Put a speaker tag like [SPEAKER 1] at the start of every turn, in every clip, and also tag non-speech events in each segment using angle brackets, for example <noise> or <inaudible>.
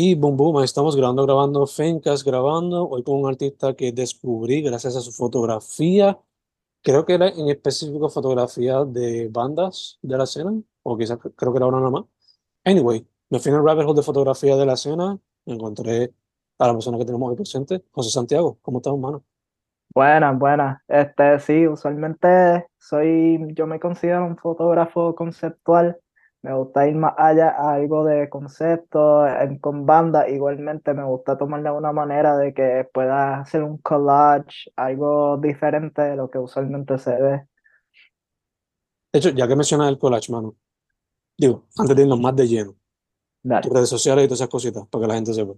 [SPEAKER 1] Y boom, boom, estamos grabando, grabando, Fencas grabando, hoy con un artista que descubrí gracias a su fotografía, creo que era en específico fotografía de bandas de la escena, o quizás creo que era una nada más. Anyway, me fui en el rabbit hole de fotografía de la escena, encontré a la persona que tenemos hoy presente, José Santiago, ¿cómo estás, hermano?
[SPEAKER 2] Buenas, buenas. Este, sí, usualmente soy, yo me considero un fotógrafo conceptual. Me gusta ir más allá a algo de concepto, en- con banda. Igualmente me gusta tomarle una manera de que pueda hacer un collage, algo diferente de lo que usualmente se ve.
[SPEAKER 1] De hecho, ya que mencionas el collage, mano, digo, antes de irnos más de lleno,
[SPEAKER 2] Dale.
[SPEAKER 1] tus redes sociales y todas esas cositas, para que la gente sepa.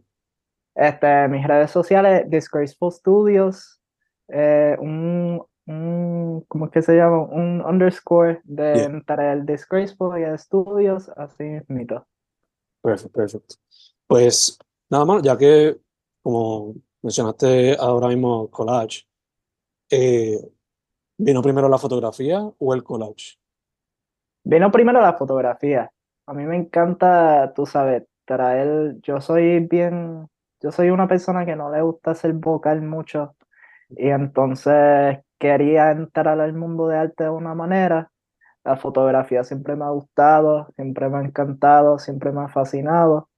[SPEAKER 2] Este, mis redes sociales, Disgraceful Studios, eh, un, un, ¿cómo es que se llama? Un underscore de
[SPEAKER 1] Yeah.
[SPEAKER 2] entre el Disgraceful y el Studios, así mismito.
[SPEAKER 1] Perfecto, perfecto. Pues nada más, ya que como mencionaste ahora mismo collage, eh, ¿vino primero la fotografía o el collage?
[SPEAKER 2] Vino primero la fotografía. A mí me encanta, tú sabes, traer, yo soy bien, yo soy una persona que no le gusta ser vocal mucho y entonces quería entrar al mundo de arte de una manera. La fotografía siempre me ha gustado, siempre me ha encantado, siempre me ha fascinado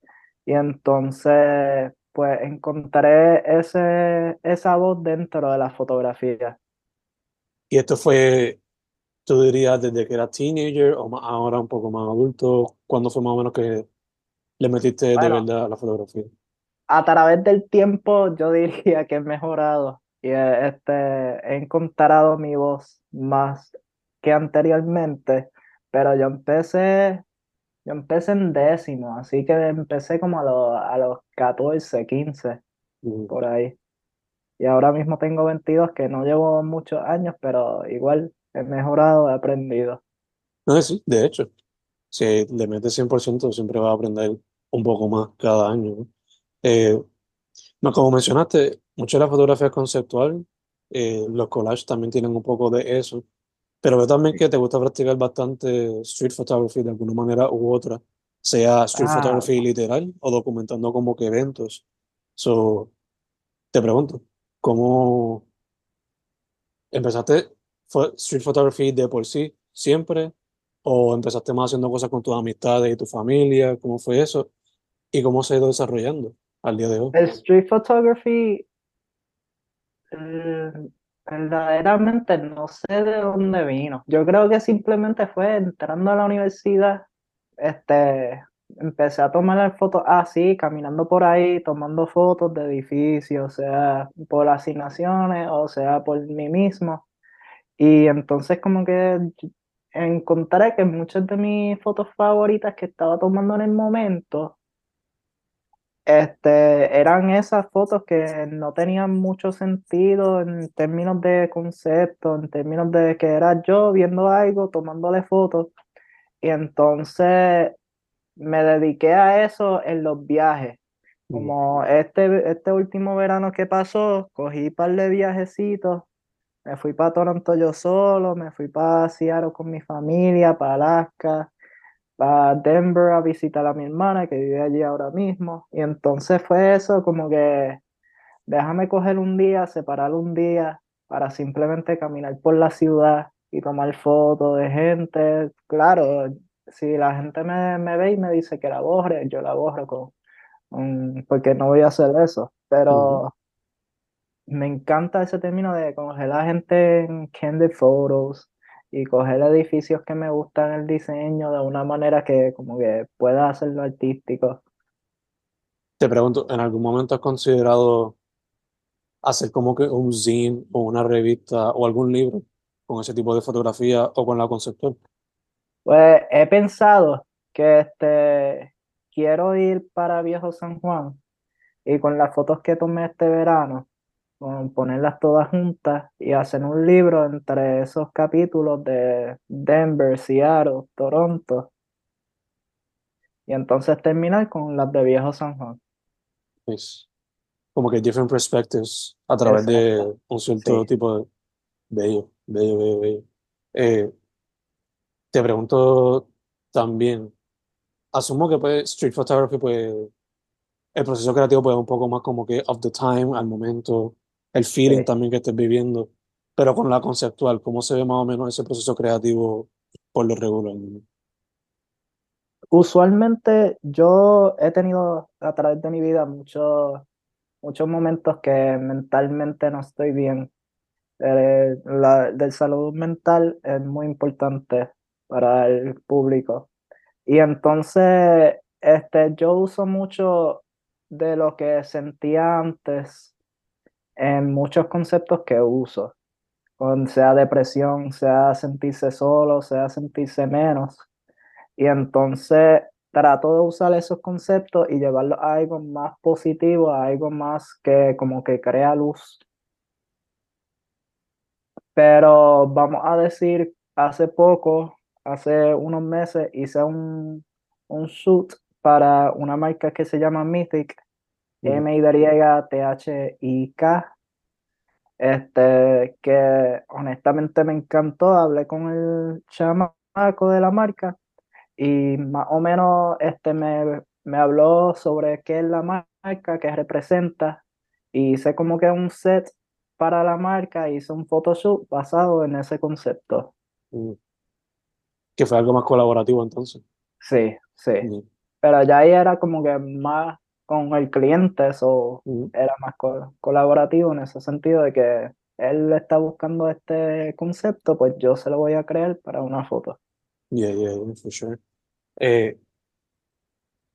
[SPEAKER 2] y entonces pues encontré ese, esa voz dentro de la fotografía.
[SPEAKER 1] Y esto fue, tú dirías, desde que eras teenager o más ahora un poco más adulto, ¿cuándo fue más o menos que le metiste de verdad a la fotografía?
[SPEAKER 2] a través del tiempo yo <laughs> diría que he mejorado este, he encontrado mi voz más que anteriormente, pero yo empecé, yo empecé en décimo, así que empecé como a los, a los 14, 15,
[SPEAKER 1] Mm.
[SPEAKER 2] por ahí. Y ahora mismo tengo 22, que no llevo muchos años, pero igual he mejorado, he aprendido.
[SPEAKER 1] No, sí, de hecho, si le metes 100% siempre vas a aprender un poco más cada año, ¿no? Eh, como mencionaste, mucho de la fotografía es conceptual, eh, los collages también tienen un poco de eso, pero veo también que te gusta practicar bastante street photography de alguna manera u otra, sea street
[SPEAKER 2] Ah,
[SPEAKER 1] photography literal o documentando como que eventos. So, te pregunto, ¿cómo empezaste street photography de por sí siempre o empezaste más haciendo cosas con tus amistades y tu familia? ¿Cómo fue eso? ¿Y cómo se ha ido desarrollando al día de hoy?
[SPEAKER 2] el street photography verdaderamente no sé de dónde vino. Yo creo que simplemente fue entrando a la universidad, este, empecé a tomar fotos así, caminando por ahí, tomando fotos de edificios, sea, por asignaciones, o sea, por mí mismo. Y entonces como que encontré que muchas de mis fotos favoritas que estaba tomando en el momento este, eran esas fotos que no tenían mucho sentido en términos de concepto, en términos de que era yo viendo algo, tomándole fotos. Y entonces me dediqué a eso en los viajes.
[SPEAKER 1] Mm.
[SPEAKER 2] Como este, este último verano que pasó, cogí un par de viajecitos. Me fui para Toronto yo solo, me fui para Seattle con mi familia, para Alaska a Denver a visitar a mi hermana que vive allí ahora mismo. Y entonces fue eso como que déjame coger un día, separar un día para simplemente caminar por la ciudad y tomar fotos de gente. Claro, si la gente me, me ve y me dice que la borre, yo la borro con, porque no voy a hacer eso. Pero me encanta ese término de la gente en candid photos y coger edificios que me gustan el diseño de una manera que como que pueda hacerlo artístico.
[SPEAKER 1] Te pregunto, ¿en algún momento has considerado hacer como que un zine o una revista o algún libro con ese tipo de fotografía o con la conceptual?
[SPEAKER 2] Pues he pensado que este quiero ir para Viejo San Juan y con las fotos que tomé este verano, ponerlas todas juntas y hacer un libro entre esos capítulos de Denver, Seattle, Toronto y entonces terminar con las de Viejo San Juan.
[SPEAKER 1] Es como que different perspectives a través de un cierto
[SPEAKER 2] sí.
[SPEAKER 1] tipo de bello, bello, bello, bello. Eh, te pregunto también, asumo que pues street photography pues el proceso creativo pues es un poco más como que of the time, al momento, el feeling
[SPEAKER 2] Sí.
[SPEAKER 1] también que estés viviendo, pero con la conceptual, ¿cómo se ve más o menos ese proceso creativo por lo regular?
[SPEAKER 2] Usualmente yo he tenido a través de mi vida muchos, muchos momentos que mentalmente no estoy bien. Eh, la, del salud mental es muy importante para el público. Y entonces, este, yo uso mucho de lo que sentía antes en muchos conceptos que uso, con, sea depresión, sea sentirse solo, sea sentirse menos. Y entonces trato de usar esos conceptos y llevarlos a algo más positivo, a algo más que como que crea luz. Pero vamos a decir, hace poco, hace unos meses, hice un, un shoot para una marca que se llama Mythic. M-Y-T-H-I-K, este, que honestamente me encantó, hablé con el chamaco de la marca y más o menos este, me, me habló sobre qué es la marca, qué representa, y hice como que un set para la marca, hice un photoshoot basado en ese concepto.
[SPEAKER 1] Mm. Que fue algo más colaborativo entonces.
[SPEAKER 2] Sí, sí.
[SPEAKER 1] Mm.
[SPEAKER 2] Pero ya ahí era como que más con el cliente, eso
[SPEAKER 1] Mm.
[SPEAKER 2] era más co- colaborativo en ese sentido de que él está buscando este concepto, pues yo se lo voy a crear para una foto.
[SPEAKER 1] Yeah, yeah, yeah, for sure. Eh,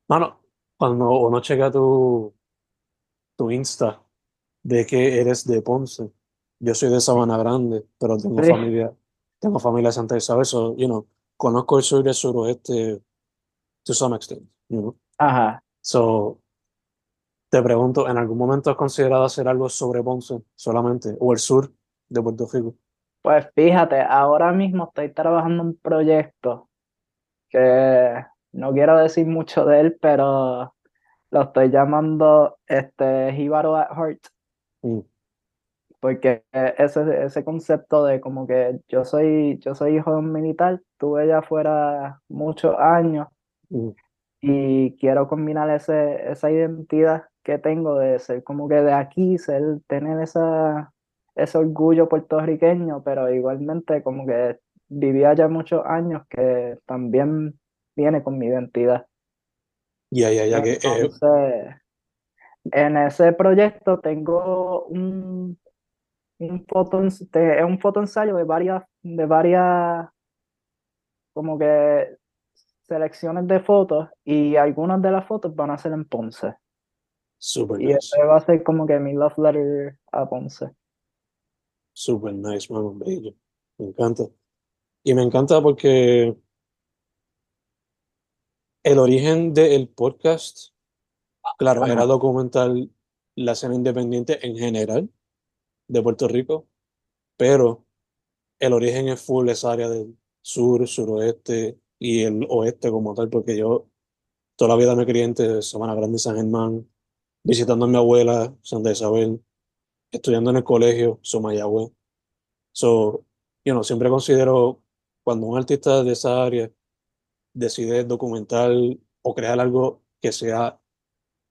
[SPEAKER 1] mano, cuando uno checa tu, tu Insta de que eres de Ponce, yo soy de Sabana Grande, pero tengo
[SPEAKER 2] Sí.
[SPEAKER 1] familia, tengo familia de Santa Isabel, so, you know, conozco el sur y el suroeste to some extent, you know.
[SPEAKER 2] Ajá.
[SPEAKER 1] So, te pregunto, ¿en algún momento has considerado hacer algo sobre Ponce solamente, o el sur de Puerto Rico?
[SPEAKER 2] Pues fíjate, ahora mismo estoy trabajando un proyecto que no quiero decir mucho de él, pero lo estoy llamando este Jíbaro at Heart,
[SPEAKER 1] Mm,
[SPEAKER 2] porque ese, ese concepto de como que yo soy, yo soy hijo de un militar, tuve ya fuera muchos años
[SPEAKER 1] mm,
[SPEAKER 2] y quiero combinar ese, esa identidad que tengo de ser como que de aquí, ser, tener esa, ese orgullo puertorriqueño, pero igualmente como que vivía ya muchos años que también viene con mi identidad.
[SPEAKER 1] Ya, ya, ya que eh,
[SPEAKER 2] Entonces, en ese proyecto tengo un, un foto, es un fotoensayo de varias, de varias, como que selecciones de fotos y algunas de las fotos van a ser en Ponce.
[SPEAKER 1] Super
[SPEAKER 2] Y
[SPEAKER 1] nice,
[SPEAKER 2] ese va a ser como que mi love letter a Ponce.
[SPEAKER 1] super nice, mano, bello. Me encanta. Y me encanta porque el origen del podcast, claro,
[SPEAKER 2] Ajá.
[SPEAKER 1] era documentar la escena independiente en general de Puerto Rico, pero el origen es full esa área del sur, suroeste y el oeste como tal, porque yo toda la vida me crié entre Sabana Grande y San Germán, visitando a mi abuela, Santa Isabel, estudiando en el colegio, Somayagüe. So, you know, siempre considero cuando un artista de esa área decide documentar o crear algo que sea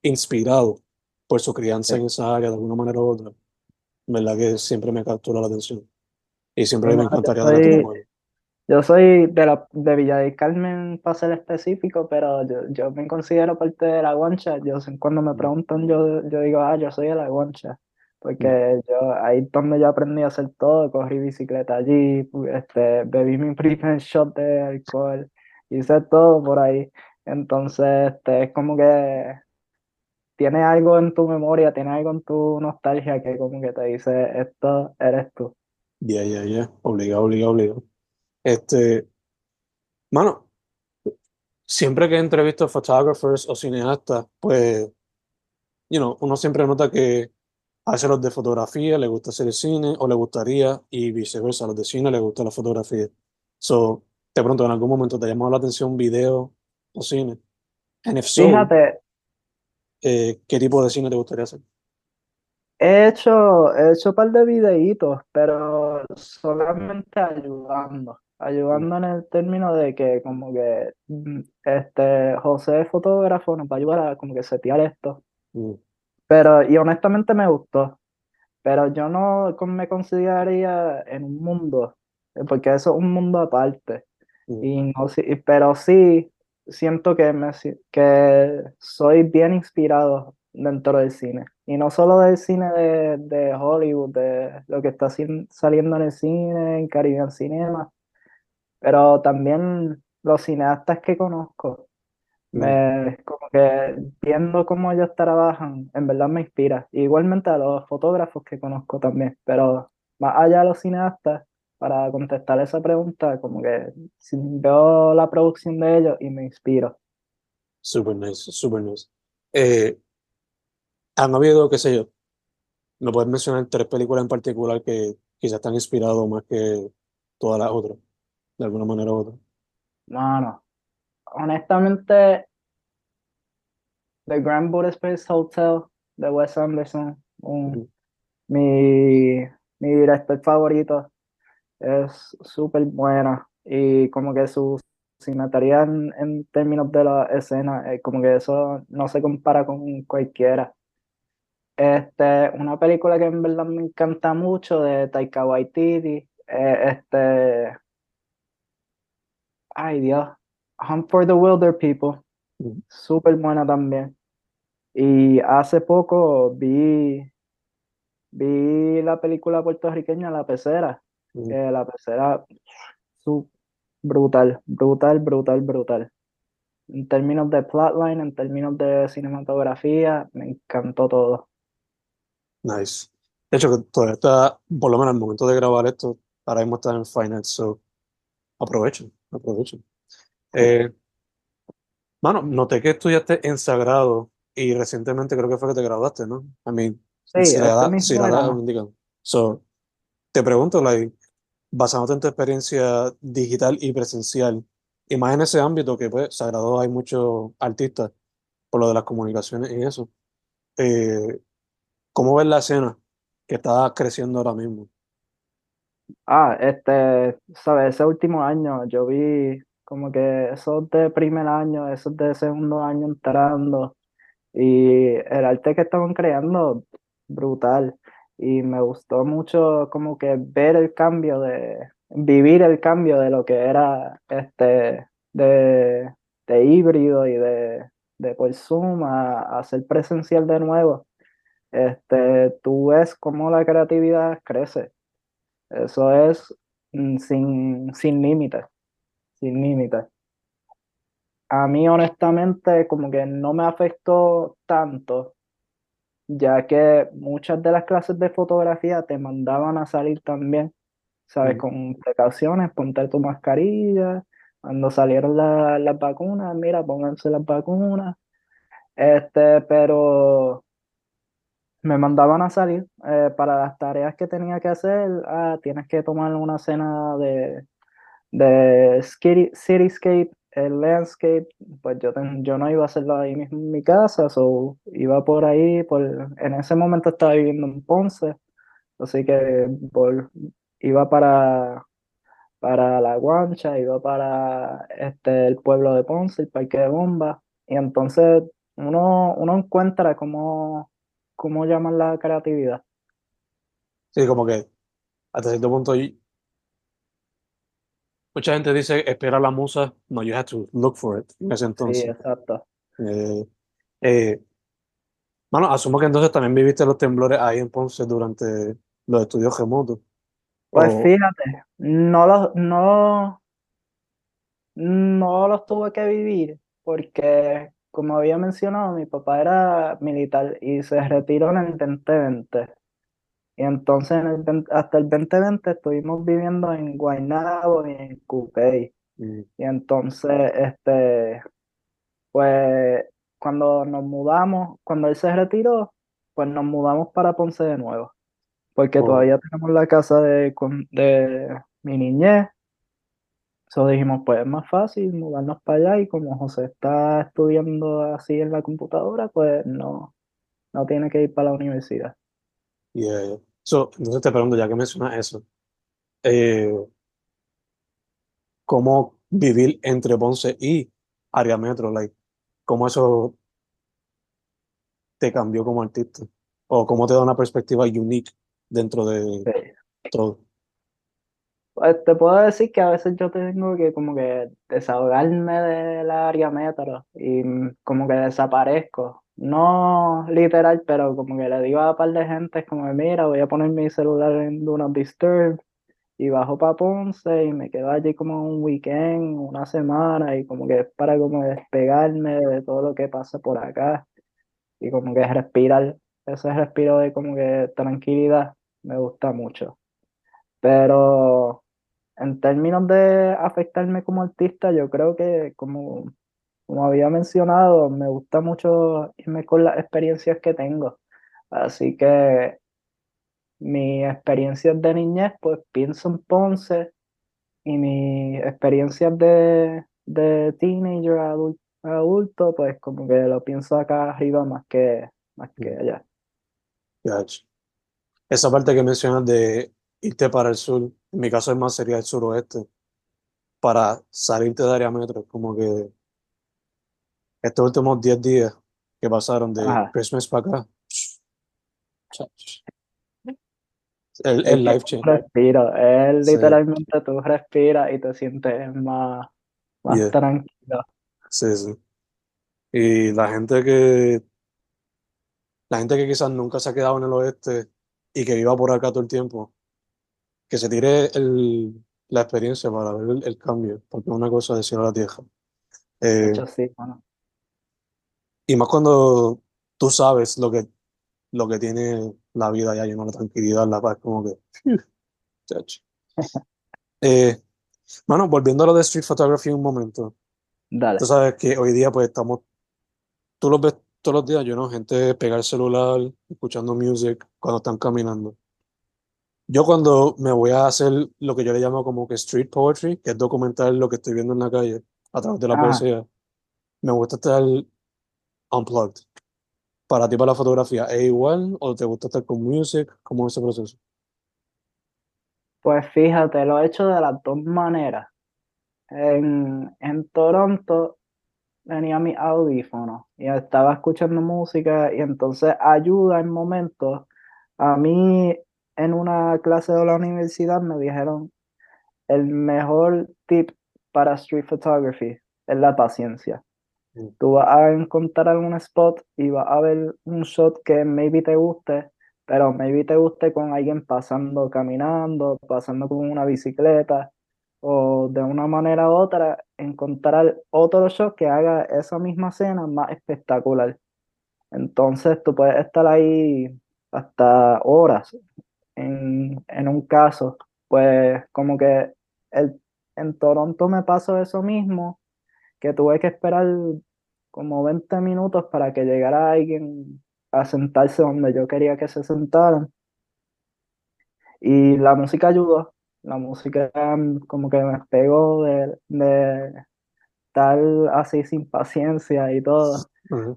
[SPEAKER 1] inspirado por su crianza
[SPEAKER 2] Sí.
[SPEAKER 1] en esa área de alguna manera u otra, verdad que siempre me captura la atención. Y siempre
[SPEAKER 2] Sí,
[SPEAKER 1] me encantaría modelo.
[SPEAKER 2] Yo soy de, la, de Villa del Carmen, para ser específico, pero yo, yo me considero parte de la guancha. Yo, cuando me preguntan, yo, yo digo, ah, yo soy de la guancha. Porque yo, ahí es donde yo aprendí a hacer todo. Corrí bicicleta allí, este, bebí mi <laughs> primer shot de alcohol, hice todo por ahí. Entonces, este, es como que tiene algo en tu memoria, tiene algo en tu nostalgia que como que te dice, esto eres tú.
[SPEAKER 1] Ya, ya, ya. Obligado, obligado, obligado. Este, mano, siempre que entrevisto photographers o cineastas, pues, you know, uno siempre nota que a veces los de fotografía les gusta hacer el cine o les gustaría y viceversa, a los de cine les gusta la fotografía. So, te pregunto, ¿en algún momento te ha llamado la atención video o cine? And if so,
[SPEAKER 2] Fíjate,
[SPEAKER 1] eh, ¿qué tipo de cine te gustaría hacer?
[SPEAKER 2] He hecho, he hecho un par de videitos, pero solamente ayudando, ayudando en el término de que como que mm, este José fotógrafo nos va a ayudar a como que setear esto.
[SPEAKER 1] Mm,
[SPEAKER 2] Pero, y honestamente me gustó, pero yo no me consideraría en un mundo, eh, porque eso es un mundo aparte.
[SPEAKER 1] mm,
[SPEAKER 2] Y no, pero sí siento que, me, que soy bien inspirado dentro del cine. Y no solo del cine de, de Hollywood, de lo que está saliendo en el cine, en Caribbean Cinema, pero también los cineastas que conozco.
[SPEAKER 1] mm.
[SPEAKER 2] Me, como que viendo cómo ellos trabajan, en verdad me inspira. Igualmente a los fotógrafos que conozco también, pero más allá de los cineastas, para contestar esa pregunta, como que veo la producción de ellos y me inspiro.
[SPEAKER 1] Super nice, super nice. Eh, han habido, qué sé yo, ¿me puedes mencionar tres películas en particular que quizás te han inspirado más que todas las otras, de alguna manera u otra?
[SPEAKER 2] Mano, honestamente, The Grand Budapest Hotel de Wes Anderson, un- mi, mi director favorito. es súper buena y como que su cinematografía en, en términos de la escena, eh, como que eso no se compara con cualquiera. Este, una película que en verdad me encanta mucho de Taika Waititi, eh, este, ay Dios, Hunt for the Wilder People,
[SPEAKER 1] ujú,
[SPEAKER 2] súper buena también. Y hace poco vi, vi la película puertorriqueña La Pecera, que La Pecera su- brutal, brutal, brutal, brutal. En términos de plotline, en términos de cinematografía, me encantó todo.
[SPEAKER 1] Nice. De hecho, todavía está, por lo menos al momento de grabar esto, ahora mismo está en finance, so aprovechen, aprovechen. Eh, mano, noté que estudiaste en Sagrado y recientemente creo que fue que te graduaste, ¿no? I mean,
[SPEAKER 2] Sí,
[SPEAKER 1] si la
[SPEAKER 2] este
[SPEAKER 1] edad, si la edad. So, te pregunto, like, basándote en tu experiencia digital y presencial, y más en ese ámbito que, pues, Sagrado hay muchos artistas por lo de las comunicaciones y eso. Eh, ¿cómo ves la escena que está creciendo ahora mismo?
[SPEAKER 2] Ah, este, sabes, ese último año yo vi como que esos de primer año, esos de segundo año entrando y el arte que estaban creando, brutal. Y me gustó mucho como que ver el cambio de, vivir el cambio de lo que era este, de, de híbrido y de, de por Zoom a, a presencial de nuevo. Este, tú ves cómo la creatividad crece. Eso es mm, sin, sin límites, sin límites. A mí honestamente como que no me afectó tanto, ya que muchas de las clases de fotografía te mandaban a salir también, ¿sabes?
[SPEAKER 1] Mm,
[SPEAKER 2] Con precauciones, ponte tu mascarilla. Cuando salieron la- las vacunas, mira, pónganse las vacunas. Este, pero me mandaban a salir eh, para las tareas que tenía que hacer. Ah, tienes que tomar una cena de, de cityscape, el landscape, pues yo, ten- yo no iba a hacerlo ahí mismo en mi casa, so iba por ahí, por, en ese momento estaba viviendo en Ponce, así que iba para, para La Guancha, iba para este, el pueblo de Ponce, el Parque de Bomba, y entonces uno, uno encuentra cómo, cómo llamar la creatividad.
[SPEAKER 1] Sí, como que hasta cierto punto y mucha gente dice espera la musa, no, you have to look for it en ese
[SPEAKER 2] Sí,
[SPEAKER 1] entonces.
[SPEAKER 2] exacto.
[SPEAKER 1] Eh, eh, Bueno, asumo que entonces también viviste los temblores ahí en Ponce durante los estudios remotos.
[SPEAKER 2] Pues
[SPEAKER 1] O,
[SPEAKER 2] fíjate, no los, no, No los tuve que vivir porque, como había mencionado, mi papá era militar y se retiró en el 2020. Y entonces en el 20 hasta el 2020 estuvimos viviendo en Guaynabo y en Cupey.
[SPEAKER 1] mm,
[SPEAKER 2] Y entonces, este, pues cuando nos mudamos, cuando él se retiró, pues nos mudamos para Ponce de nuevo. Porque
[SPEAKER 1] o-
[SPEAKER 2] todavía tenemos la casa de, de mi niñez. So dijimos, pues es más fácil mudarnos para allá y como José está estudiando así en la computadora, pues no, no tiene que ir para la universidad.
[SPEAKER 1] yeah, yeah. So, entonces te pregunto, ya que mencionas eso, eh, ¿cómo vivir entre Ponce y área metro? Like, ¿cómo eso te cambió como artista? ¿O cómo te da una perspectiva unique dentro de todo?
[SPEAKER 2] Pues te puedo decir que a veces yo tengo que como que desahogarme del área metro y como que desaparezco. No literal, pero como que le digo a un par de gente, como mira, voy a poner mi celular en Do Not Disturb y bajo para Ponce y me quedo allí como un weekend, una semana y como que es para como despegarme de todo lo que pasa por acá y como que respirar, ese respiro de como que tranquilidad me gusta mucho. Pero en términos de afectarme como artista, yo creo que como, como había mencionado, me gusta mucho irme con las experiencias que tengo. Así que mis experiencias de niñez, pues pienso en Ponce y mis experiencias de, de teenager, adulto, adulto, pues como que lo pienso acá arriba más que, más que mm. allá.
[SPEAKER 1] Esa parte que mencionas de irte para el sur, en mi caso es más sería el suroeste, para salirte de área metro, como que estos últimos 10 días que pasaron de Christmas para acá, el, el life change.
[SPEAKER 2] Respiro, es literalmente tú respiras y te sientes más, más tranquilo.
[SPEAKER 1] Sí, sí. Y la gente que, la gente que quizás nunca se ha quedado en el oeste y que viva por acá todo el tiempo, que se tire el, la experiencia para ver el, cambio, porque es una cosa de cielo a la tierra.
[SPEAKER 2] Eh,
[SPEAKER 1] y más cuando tú sabes lo que, lo que tiene la vida ya llena la tranquilidad, la paz, como que. <laughs> eh, bueno, volviendo a lo de street photography un momento.
[SPEAKER 2] Dale.
[SPEAKER 1] Tú sabes que hoy día, pues estamos. Tú lo ves todos los días, yo no, gente pegar el celular, escuchando music cuando están caminando. Yo cuando me voy a hacer lo que yo le llamo como que street poetry, que es documentar lo que estoy viendo en la calle a través de la poesía, me gusta estar unplugged. Para ti, para la fotografía, ¿es igual o te gusta estar con music? ¿Cómo es ese proceso?
[SPEAKER 2] Pues fíjate, lo he hecho de las dos maneras. En, en Toronto tenía mi audífono y estaba escuchando música y entonces ayuda en momentos. A mí en una clase de la universidad me dijeron el mejor tip para street photography es la paciencia. Mm. Tú vas a encontrar algún spot y vas a ver un shot que maybe te guste, pero maybe te guste con alguien pasando, caminando, pasando con una bicicleta, o de una manera u otra encontrar otro shot que haga esa misma escena más espectacular. Entonces tú puedes estar ahí hasta horas en, en un caso, pues como que el, en Toronto me pasó eso mismo, que tuve que esperar como 20 minutos para que llegara alguien a sentarse donde yo quería que se sentaran. Y la música ayudó, la música mm, como que me pegó de, de estar así sin paciencia y todo.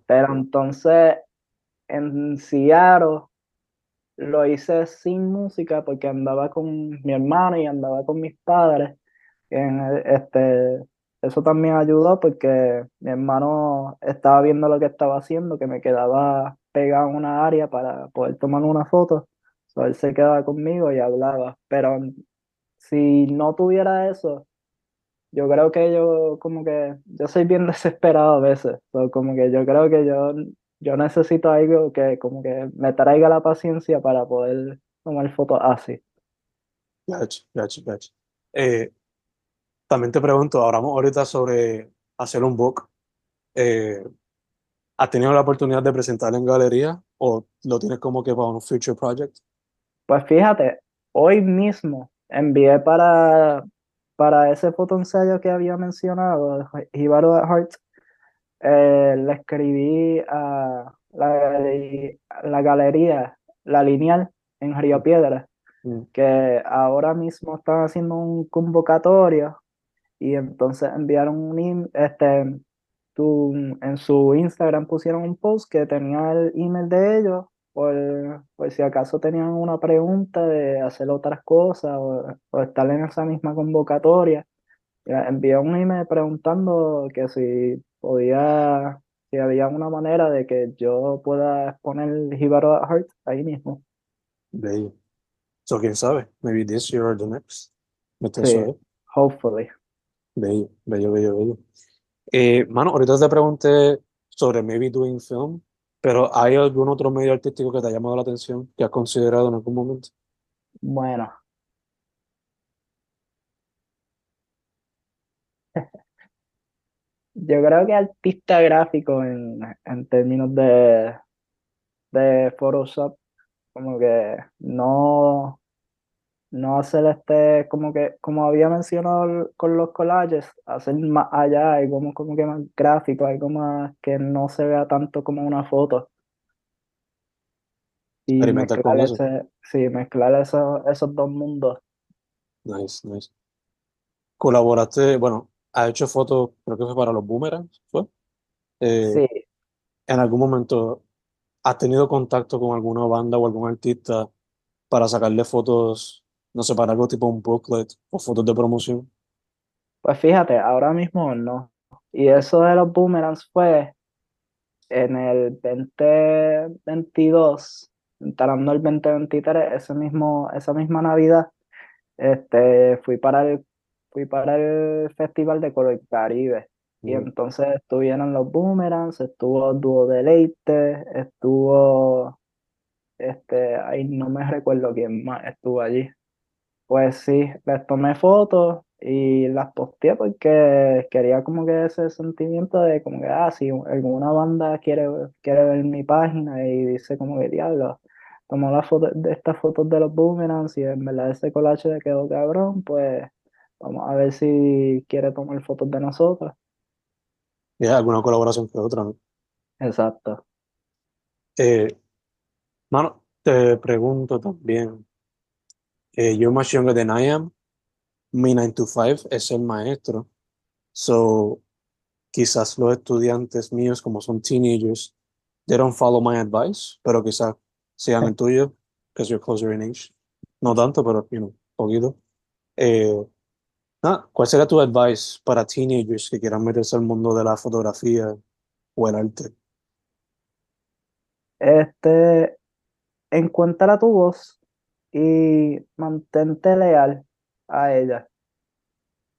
[SPEAKER 2] Pero entonces en Seattle lo hice sin música porque andaba con mi hermano y andaba con mis padres. este, eso también ayudó porque mi hermano estaba viendo lo que estaba haciendo, que me quedaba pegado en una área para poder tomar una foto. So, él se quedaba conmigo y hablaba. Pero si no tuviera eso, yo creo que yo como que, yo soy bien <laughs> desesperado a veces. como que yo creo que yo yo necesito algo que como que me traiga la paciencia para poder tomar fotos así.
[SPEAKER 1] Gotcha, gotcha, gotcha. Eh, también te pregunto, hablamos ahorita sobre hacer un book. Eh, ¿Has tenido la oportunidad de presentarlo en galería o lo tienes como que para un future project?
[SPEAKER 2] Pues fíjate, hoy mismo envié para, para ese fotoensayo que había mencionado, Hibaro Heart, eh, le escribí a la, la, galería La Lineal en Río mm. Piedra, mm. que ahora mismo están haciendo un convocatorio y entonces enviaron un este tu, en su Instagram pusieron un post que tenía el email de ellos por, por si acaso tenían una pregunta de hacer otras cosas o, o estar en esa misma convocatoria envié un email preguntando que si podía si había una manera de que yo pueda poner Hibaro at Heart ahí mismo.
[SPEAKER 1] Bello. So, quién sabe, maybe this year or the next. Vete a
[SPEAKER 2] Sí.
[SPEAKER 1] saber.
[SPEAKER 2] Hopefully.
[SPEAKER 1] Bello, bello, bello, bello. Eh, mano, ahorita te pregunté sobre maybe doing film, pero ¿hay algún otro medio artístico que te ha llamado la atención, que has considerado en algún momento?
[SPEAKER 2] Bueno. Yo creo que artista gráfico en, en términos de, de Photoshop, como que no, no hacer este, como que, como había mencionado con los collages, hacer más allá, algo como, como que más gráfico, algo más que no se vea tanto como una foto. Y
[SPEAKER 1] Experimentar con
[SPEAKER 2] mezclar
[SPEAKER 1] eso.
[SPEAKER 2] ese, sí, mezclar esos, esos dos mundos.
[SPEAKER 1] Nice, nice. Colaboraste, bueno, has hecho fotos, creo que fue para los Boomerangs, ¿fue? Eh,
[SPEAKER 2] Sí,
[SPEAKER 1] ¿en algún momento has tenido contacto con alguna banda o algún artista para sacarle fotos, no sé, para algo tipo un booklet o fotos de promoción?
[SPEAKER 2] pues fíjate, ahora mismo no. Y eso de los boomerangs fue en el 2022, entrando el 2023, ese mismo, esa misma Navidad, este, fui para el, fui para el Festival de Color Caribe. Y
[SPEAKER 1] Mm.
[SPEAKER 2] entonces estuvieron los Boomerangs, estuvo Dúo Deleite, estuvo, este, ahí no me recuerdo quién más estuvo allí. Pues sí, les tomé fotos y las posteé porque quería como que ese sentimiento de como que, ah, si alguna banda quiere, quiere ver mi página y dice como que, diablo, tomó la foto de estas fotos de los boomerangs y en verdad ese collage le quedó cabrón, pues vamos a ver si quiere tomar fotos de nosotros.
[SPEAKER 1] Y hay alguna colaboración que otra, ¿no?
[SPEAKER 2] Exacto.
[SPEAKER 1] Eh, mano, te pregunto también, eh, you're much younger than I am. Mi 9 to 5 es el maestro. So, quizás los estudiantes míos, como son teenagers, they don't follow my advice, pero quizás sigan el <laughs> tuyo, because you're closer in age. No tanto, pero, you know, poquito. Eh, nada, ¿cuál sería tu advice para teenagers que quieran meterse al mundo de la fotografía o el arte?
[SPEAKER 2] Este, encuentra tu voz y mantente leal a ella.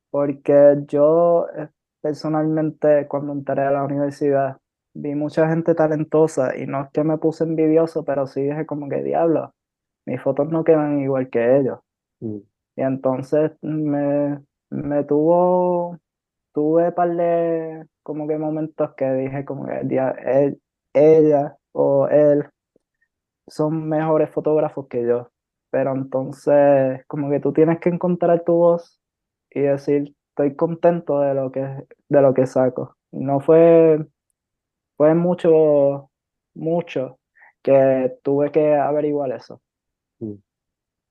[SPEAKER 2] Porque yo eh, personalmente cuando entré a la universidad vi mucha gente talentosa y no es que me puse envidioso, pero sí dije como que diablo, mis fotos no quedan igual que ellos.
[SPEAKER 1] Mm,
[SPEAKER 2] Y entonces me, me tuvo, tuve par de como que momentos que dije como que él- ella o él son mejores fotógrafos que yo. Pero entonces como que tú tienes que encontrar tu voz y decir, estoy contento de lo que, de lo que saco. No fue, fue mucho, mucho que tuve que averiguar eso.
[SPEAKER 1] mm,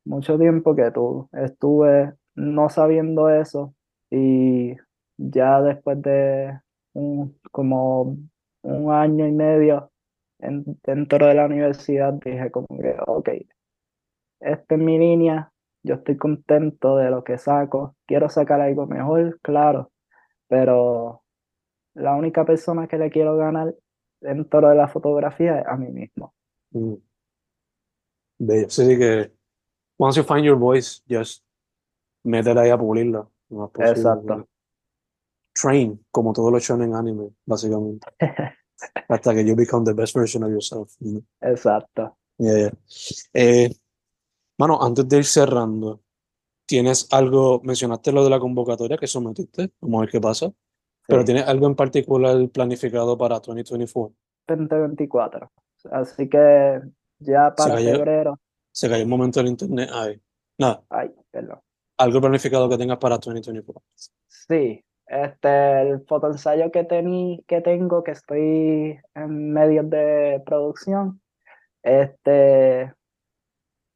[SPEAKER 2] Mucho tiempo que tú estuve no sabiendo eso y ya después de un, como un año y medio en- dentro de la universidad dije como que, ok, esta es mi línea, yo estoy contento de lo que saco, quiero sacar algo mejor, claro, pero la única persona que le quiero ganar dentro de la fotografía es a mí mismo.
[SPEAKER 1] mm. Que once you find your voice, just métela ahí a pulirla posible.
[SPEAKER 2] Exacto.
[SPEAKER 1] Train, como todos los shonen anime, básicamente. <laughs> Hasta que you become the best version of yourself. you know?
[SPEAKER 2] Exacto.
[SPEAKER 1] Yeah, yeah. Eh, mano, antes de ir cerrando, ¿tienes algo? Mencionaste lo de la convocatoria que sometiste, vamos a ver qué pasa, pero. ¿tienes algo en particular planificado para 2024?
[SPEAKER 2] 2024. Así que ya para
[SPEAKER 1] cayó.
[SPEAKER 2] febrero,
[SPEAKER 1] Se cayó un momento en internet. Ay, nada,
[SPEAKER 2] ay, perdón.
[SPEAKER 1] Algo planificado que tengas para 2024.
[SPEAKER 2] Sí, este, el fotoensayo que que tengo, que estoy en medio de producción, este,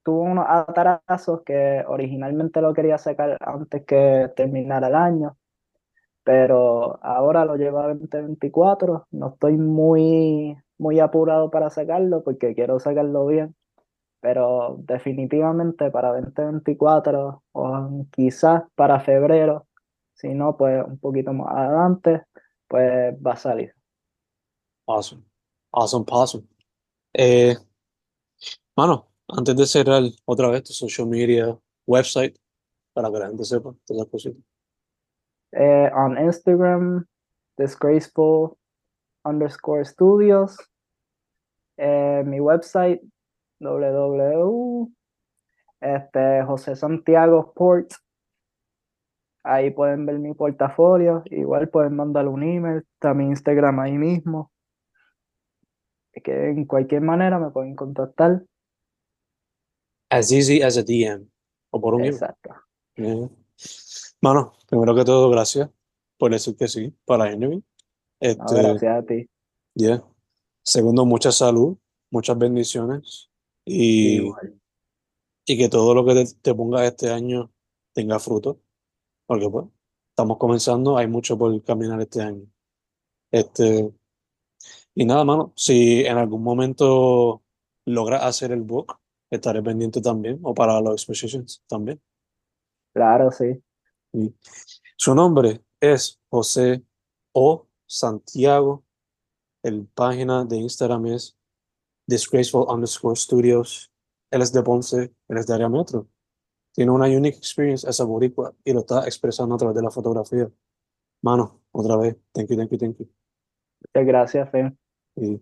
[SPEAKER 2] tuvo unos atrasos que originalmente lo quería sacar antes que terminara el año, pero ahora lo llevo a 2024, no estoy muy, muy apurado para sacarlo porque quiero sacarlo bien, pero definitivamente para 2024 o quizás para febrero, si no, pues un poquito más adelante, pues va a salir.
[SPEAKER 1] Awesome. Awesome, awesome. Eh, mano, antes de cerrar otra vez tu social media website, para que la gente sepa todas las cositas.
[SPEAKER 2] Eh, on Instagram, disgraceful underscore studios. Eh, mi website, www. Este, José Santiago Sport. Ahí pueden ver mi portafolio. Igual pueden mandar un email. Mi Instagram ahí mismo. Que en cualquier manera me pueden contactar.
[SPEAKER 1] As easy as a DM. O por un email.
[SPEAKER 2] Exacto.
[SPEAKER 1] Yeah. Mano, primero que todo, gracias por decir que sí para.
[SPEAKER 2] No,
[SPEAKER 1] Este,
[SPEAKER 2] gracias a ti.
[SPEAKER 1] yeah. Segundo, mucha salud, muchas bendiciones y, y que todo lo que te, te pongas este año tenga fruto, porque pues estamos comenzando, hay mucho por caminar este año. Este, y nada, mano, si en algún momento logras hacer el book, estaré pendiente también, o para los expositions también.
[SPEAKER 2] Claro, sí.
[SPEAKER 1] Su nombre es José O. Santiago. El página de Instagram es disgraceful underscore studios. Él es de Ponce, él es de área metro. Tiene una unique experience esa boricua y lo está expresando a través de la fotografía. Mano, otra vez, thank you, thank you, thank you.
[SPEAKER 2] Muchas gracias, Fe.
[SPEAKER 1] Y